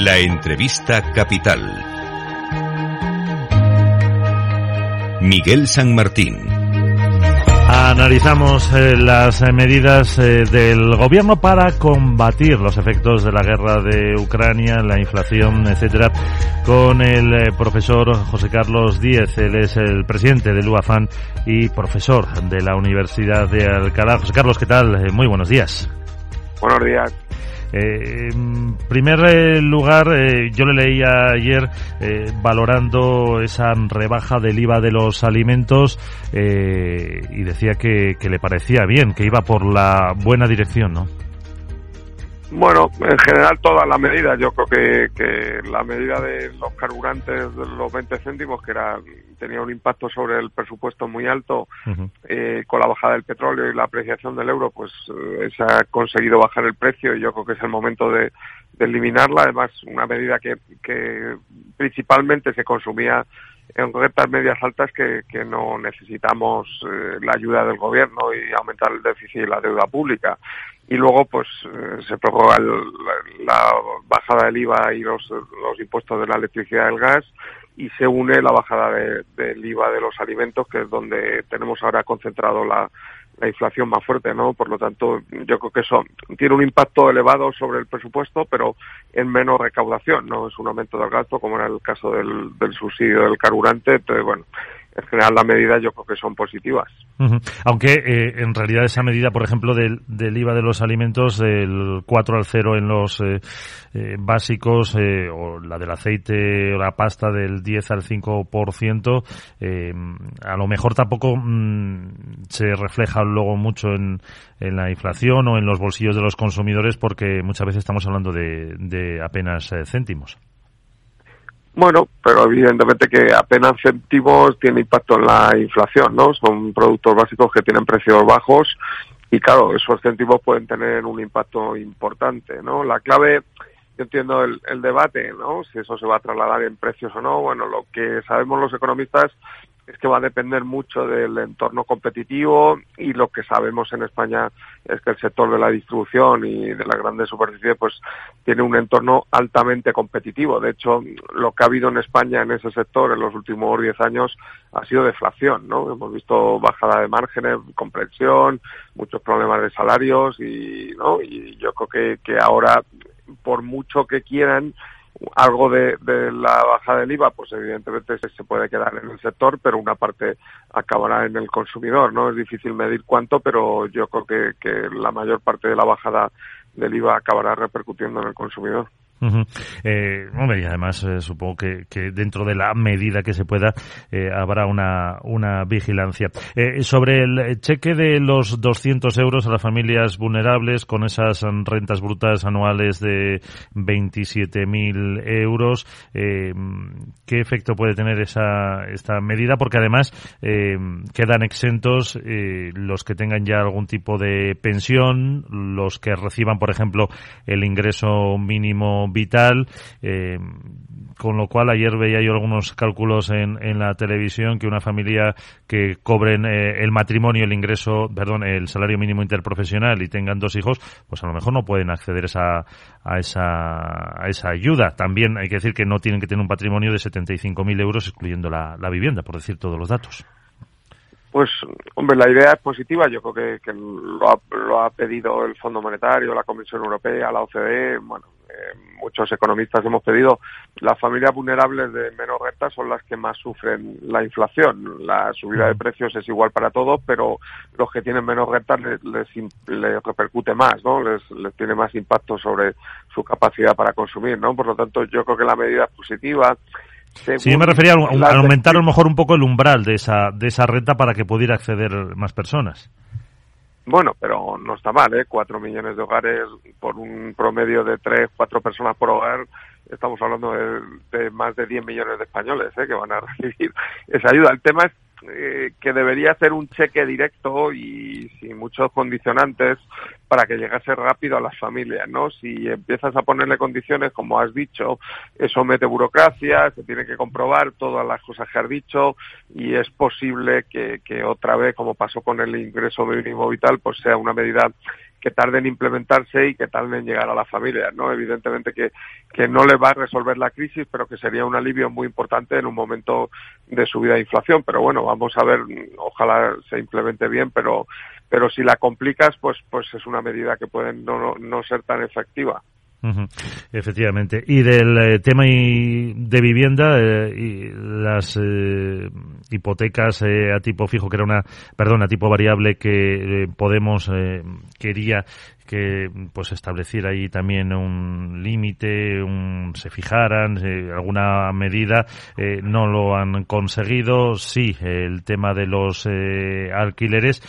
La entrevista capital. Miguel San Martín. Analizamos eh, las eh, medidas eh, del gobierno para combatir los efectos de la guerra de Ucrania, la inflación, etcétera, con el profesor José Carlos Díez. Él es el presidente del UAFAN y profesor de la Universidad de Alcalá. José Carlos, ¿qué tal? muy buenos días. Buenos días. Eh, en primer eh, lugar, eh, yo le leía ayer valorando esa rebaja del IVA de los alimentos y decía que, que le parecía bien, que iba por la buena dirección, ¿no? Bueno, en general todas las medidas. Yo creo que, que la medida de los carburantes de los 20 céntimos, que era tenía un impacto sobre el presupuesto muy alto, eh, con la bajada del petróleo y la apreciación del euro, pues eh, se ha conseguido bajar el precio y yo creo que es el momento de, eliminarla. Además, una medida que, que principalmente se consumía en rentas medias altas que, que no necesitamos eh, la ayuda del gobierno y aumentar el déficit y la deuda pública. Y luego, pues, eh, se prorroga la, bajada del IVA y los, los impuestos de la electricidad y el gas y se une la bajada del IVA de los alimentos, que es donde tenemos ahora concentrado la, la inflación más fuerte, ¿no? Por lo tanto, yo creo que eso tiene un impacto elevado sobre el presupuesto, pero en menos recaudación, no es un aumento del gasto como era el caso del, del subsidio del carburante. Entonces, bueno, en general las medidas yo creo que son positivas. Aunque eh, en realidad esa medida, por ejemplo, del, IVA de los alimentos, del 4 al 0 en los eh, eh, básicos, o la del aceite o la pasta del 10 al 5%, a lo mejor tampoco mm, se refleja luego mucho en, en, la inflación o en los bolsillos de los consumidores porque muchas veces estamos hablando de, de apenas céntimos. Bueno, pero evidentemente que apenas céntimos tiene impacto en la inflación, ¿no? Son productos básicos que tienen precios bajos y claro, esos céntimos pueden tener un impacto importante, ¿no? La clave, yo entiendo el, el debate, ¿no? Si eso se va a trasladar en precios o no. Bueno, lo que sabemos los economistas es que va a depender mucho del entorno competitivo y lo que sabemos en España es que el sector de la distribución y de la grandes superficies pues tiene un entorno altamente competitivo. De hecho, lo que ha habido en España en ese sector en los últimos 10 años ha sido deflación, ¿no? Hemos visto bajada de márgenes, comprensión, muchos problemas de salarios y, ¿no? Y yo creo que, que ahora, por mucho que quieran, algo de, la bajada del IVA, pues evidentemente se, puede quedar en el sector, pero una parte acabará en el consumidor, ¿no? Es difícil medir cuánto, pero yo creo que, que la mayor parte de la bajada del IVA acabará repercutiendo en el consumidor eh, hombre, y además eh, supongo que, que, dentro de la medida que se pueda eh, habrá una, una vigilancia. Eh, sobre el cheque de los 200 euros a las familias vulnerables con esas rentas brutas anuales de 27.000 euros, ¿qué efecto puede tener esa, esta medida? Porque además quedan exentos los que tengan ya algún tipo de pensión, los que reciban, por ejemplo, el ingreso mínimo vital. Eh, con lo cual ayer veía yo algunos cálculos en, en la televisión que una familia que cobren eh, el matrimonio, el ingreso, perdón, el salario mínimo interprofesional y tengan dos hijos, pues a lo mejor no pueden acceder esa, a, esa, a esa ayuda. También hay que decir que no tienen que tener un patrimonio de 75.000 euros, excluyendo la, la vivienda, por decir todos los datos. Pues, hombre, la idea es positiva. Yo creo que, lo, ha, lo, ha, pedido el Fondo Monetario, la Comisión Europea, la OCDE. Bueno, eh, muchos economistas hemos pedido. Las familias vulnerables de menos renta son las que más sufren la inflación. La subida de precios es igual para todos, pero los que tienen menos rentas les, les, les repercute más, ¿no? Les, les, tiene más impacto sobre su capacidad para consumir, ¿no? Por lo tanto, yo creo que la medida es positiva Sí, yo me refería a, aumentar a lo mejor un poco el umbral de esa, de esa renta para que pudiera acceder más personas. Bueno, pero no está mal, ¿eh? Cuatro millones de hogares por un promedio de tres, cuatro personas por hogar. Estamos hablando de, de más de 10 millones de españoles ¿eh? que van a recibir esa ayuda. El tema es eh, que debería ser un cheque directo y sin muchos condicionantes para que llegase rápido a las familias, ¿no? Si empiezas a ponerle condiciones, como has dicho, eso mete burocracia, se tiene que comprobar todas las cosas que has dicho y es posible que, que otra vez, como pasó con el ingreso mínimo vital, pues sea una medida que tarde en implementarse y que tarde en llegar a las familias, ¿no? Evidentemente que, que no le va a resolver la crisis, pero que sería un alivio muy importante en un momento de subida de inflación. Pero bueno, vamos a ver, ojalá se implemente bien, pero, pero si la complicas, pues, pues es una medida que puede no, no ser tan efectiva. Efectivamente. Y del eh, tema de vivienda eh, y las eh, hipotecas a tipo fijo, que era una, perdón, a tipo variable que Podemos quería que pues estableciera ahí también un límite, un, se fijaran eh, alguna medida, eh, no lo han conseguido. Sí, el tema de los eh, alquileres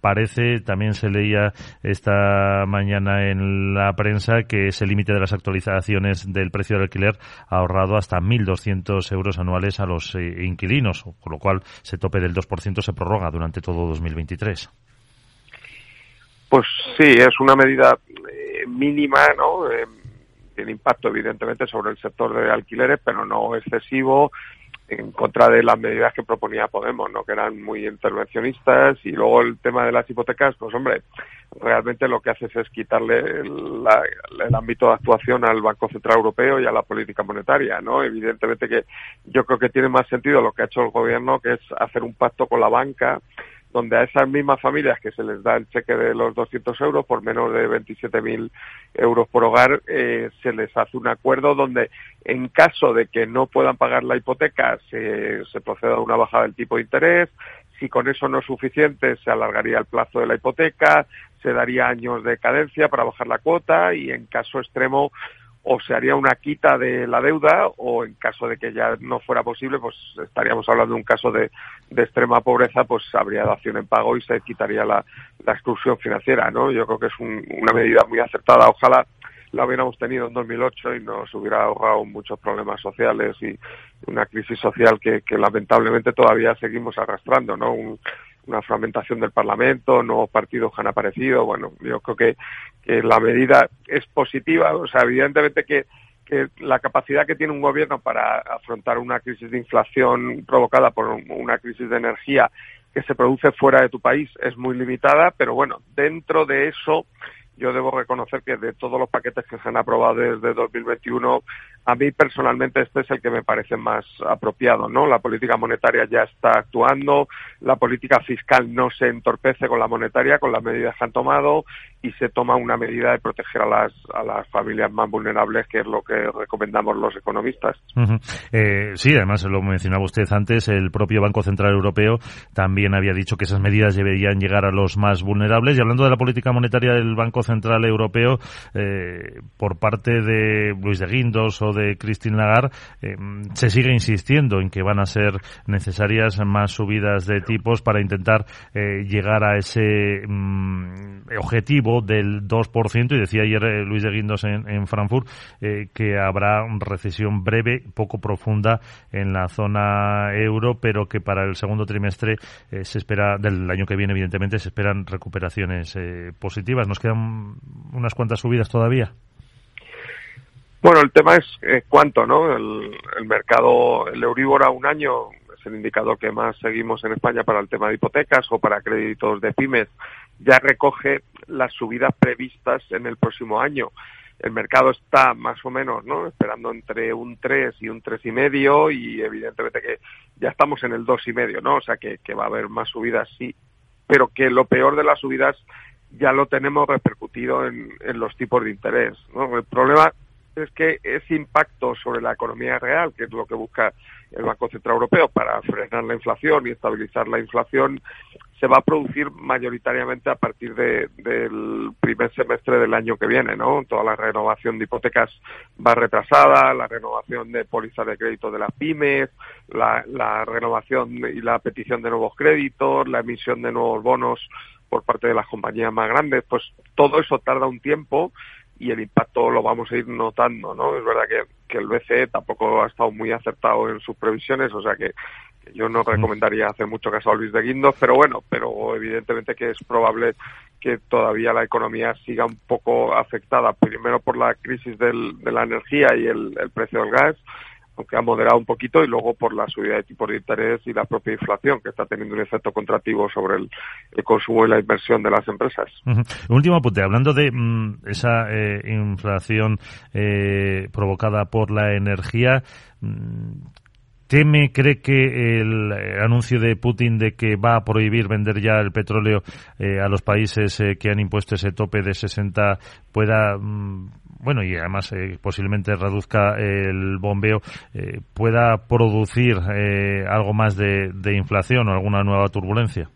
parece, también se leía esta mañana en la prensa que ese límite de las actualizaciones del precio del alquiler ha ahorrado hasta 1.200 euros anuales a los inquilinos, con lo cual ese tope del 2% se prorroga durante todo 2023. Pues sí, es una medida eh, mínima, ¿no? Eh, tiene impacto evidentemente sobre el sector de alquileres, pero no excesivo en contra de las medidas que proponía Podemos, ¿no? Que eran muy intervencionistas y luego el tema de las hipotecas, pues hombre, realmente lo que hace es quitarle el, el ámbito de actuación al Banco Central Europeo y a la política monetaria, ¿no? Evidentemente que yo creo que tiene más sentido lo que ha hecho el gobierno, que es hacer un pacto con la banca donde a esas mismas familias que se les da el cheque de los 200 euros por menos de 27.000 euros por hogar, eh, se les hace un acuerdo donde en caso de que no puedan pagar la hipoteca se, se proceda a una bajada del tipo de interés, si con eso no es suficiente se alargaría el plazo de la hipoteca, se daría años de cadencia para bajar la cuota y en caso extremo o se haría una quita de la deuda o en caso de que ya no fuera posible, pues estaríamos hablando de un caso de, de extrema pobreza, pues habría dación en pago y se quitaría la, la exclusión financiera, ¿no? Yo creo que es una medida muy acertada. Ojalá la hubiéramos tenido en 2008 y nos hubiera ahorrado muchos problemas sociales y una crisis social que, que lamentablemente todavía seguimos arrastrando, ¿no? Un, una fragmentación del Parlamento, nuevos partidos que han aparecido. Bueno, yo creo que, que la medida es positiva. O sea, evidentemente que, que la capacidad que tiene un gobierno para afrontar una crisis de inflación provocada por una crisis de energía que se produce fuera de tu país es muy limitada, pero bueno, dentro de eso yo debo reconocer que de todos los paquetes que se han aprobado desde 2021, a mí personalmente este es el que me parece más apropiado, ¿no? La política monetaria ya está actuando, la política fiscal no se entorpece con la monetaria, con las medidas que han tomado y se toma una medida de proteger a las, a las familias más vulnerables, que es lo que recomendamos los economistas. eh, sí, además lo mencionaba usted antes, el propio Banco Central Europeo también había dicho que esas medidas deberían llegar a los más vulnerables. Y hablando de la política monetaria del Banco Central Europeo, eh, por parte de Luis de Guindos o de Christine Lagarde, eh, se sigue insistiendo en que van a ser necesarias más subidas de tipos para intentar eh, llegar a ese mm, objetivo del 2%. Y decía ayer eh, Luis de Guindos en, Frankfurt que habrá recesión breve, poco profunda en la zona euro, pero que para el segundo trimestre se espera, del año que viene, evidentemente, se esperan recuperaciones positivas. Nos quedan unas cuantas subidas todavía. Bueno, el tema es cuánto, ¿no? El, el, mercado, el Euribor a un año es el indicador que más seguimos en España para el tema de hipotecas o para créditos de pymes, ya recoge las subidas previstas en el próximo año. El mercado está más o menos, ¿no? Esperando entre un 3 y un tres y medio y evidentemente que ya estamos en el dos y medio, ¿no? O sea que, que va a haber más subidas, sí, pero que lo peor de las subidas ya lo tenemos repercutido en, en los tipos de interés, ¿no? El problema es que ese impacto sobre la economía real, que es lo que busca el Banco Central Europeo para frenar la inflación y estabilizar la inflación, se va a producir mayoritariamente a partir de, del primer semestre del año que viene, ¿no? Toda la renovación de hipotecas va retrasada, la renovación de pólizas de crédito de las pymes, la, la renovación y la petición de nuevos créditos, la emisión de nuevos bonos por parte de las compañías más grandes, pues todo eso tarda un tiempo y el impacto lo vamos a ir notando, ¿no? Es verdad que, que el BCE tampoco ha estado muy acertado en sus previsiones, o sea que, yo no recomendaría hacer mucho caso a Luis de Guindos, pero bueno, pero evidentemente que es probable que todavía la economía siga un poco afectada, primero por la crisis del, de la energía y el, el precio del gas, aunque ha moderado un poquito, y luego por la subida de tipos de interés y la propia inflación, que está teniendo un efecto contractivo sobre el, consumo y la inversión de las empresas. Último apunte, hablando de mm, esa eh, inflación eh, provocada por la energía, mm, ¿Teme, cree que el anuncio de Putin de que va a prohibir vender ya el petróleo eh, a los países eh, que han impuesto ese tope de 60 pueda, mm, bueno, y además eh, posiblemente reduzca el bombeo, pueda producir algo más de, de inflación o alguna nueva turbulencia?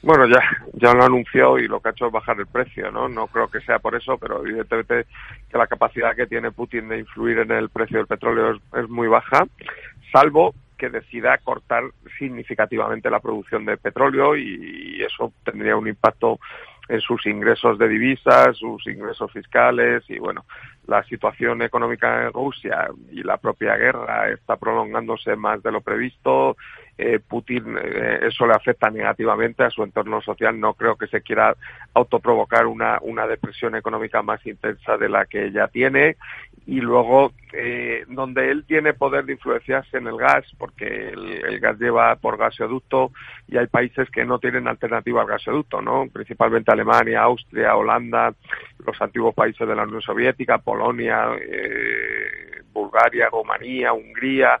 Bueno, ya, ya lo anunció y lo que ha hecho es bajar el precio, ¿no? No creo que sea por eso, pero evidentemente que la capacidad que tiene Putin de influir en el precio del petróleo es, muy baja, salvo que decida cortar significativamente la producción de petróleo y, eso tendría un impacto en sus ingresos de divisas, sus ingresos fiscales y bueno, la situación económica en Rusia y la propia guerra está prolongándose más de lo previsto eh, Putin eh, eso le afecta negativamente a su entorno social. No creo que se quiera autoprovocar una, una depresión económica más intensa de la que ya tiene. Y luego, eh, donde él tiene poder de influenciarse en el gas, porque el, gas lleva por gasoducto y hay países que no tienen alternativa al gasoducto, ¿no? Principalmente Alemania, Austria, Holanda, los antiguos países de la Unión Soviética, Polonia, Bulgaria, Rumanía, Hungría,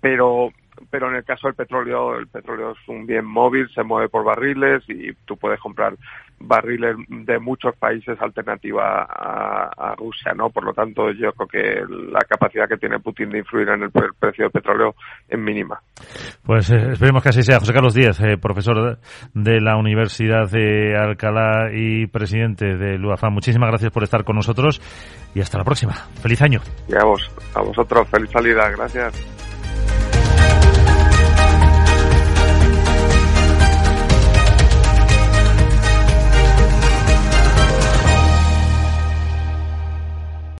pero pero en el caso del petróleo, el petróleo es un bien móvil, se mueve por barriles y tú puedes comprar barriles de muchos países alternativa a, Rusia, ¿no? Por lo tanto, yo creo que la capacidad que tiene Putin de influir en el precio del petróleo es mínima. Pues eh, esperemos que así sea. José Carlos Díaz, eh, profesor de la Universidad de Alcalá y presidente de LUAFA. Muchísimas gracias por estar con nosotros y hasta la próxima. Feliz año. Y a, vos, a vosotros, feliz salida. Gracias.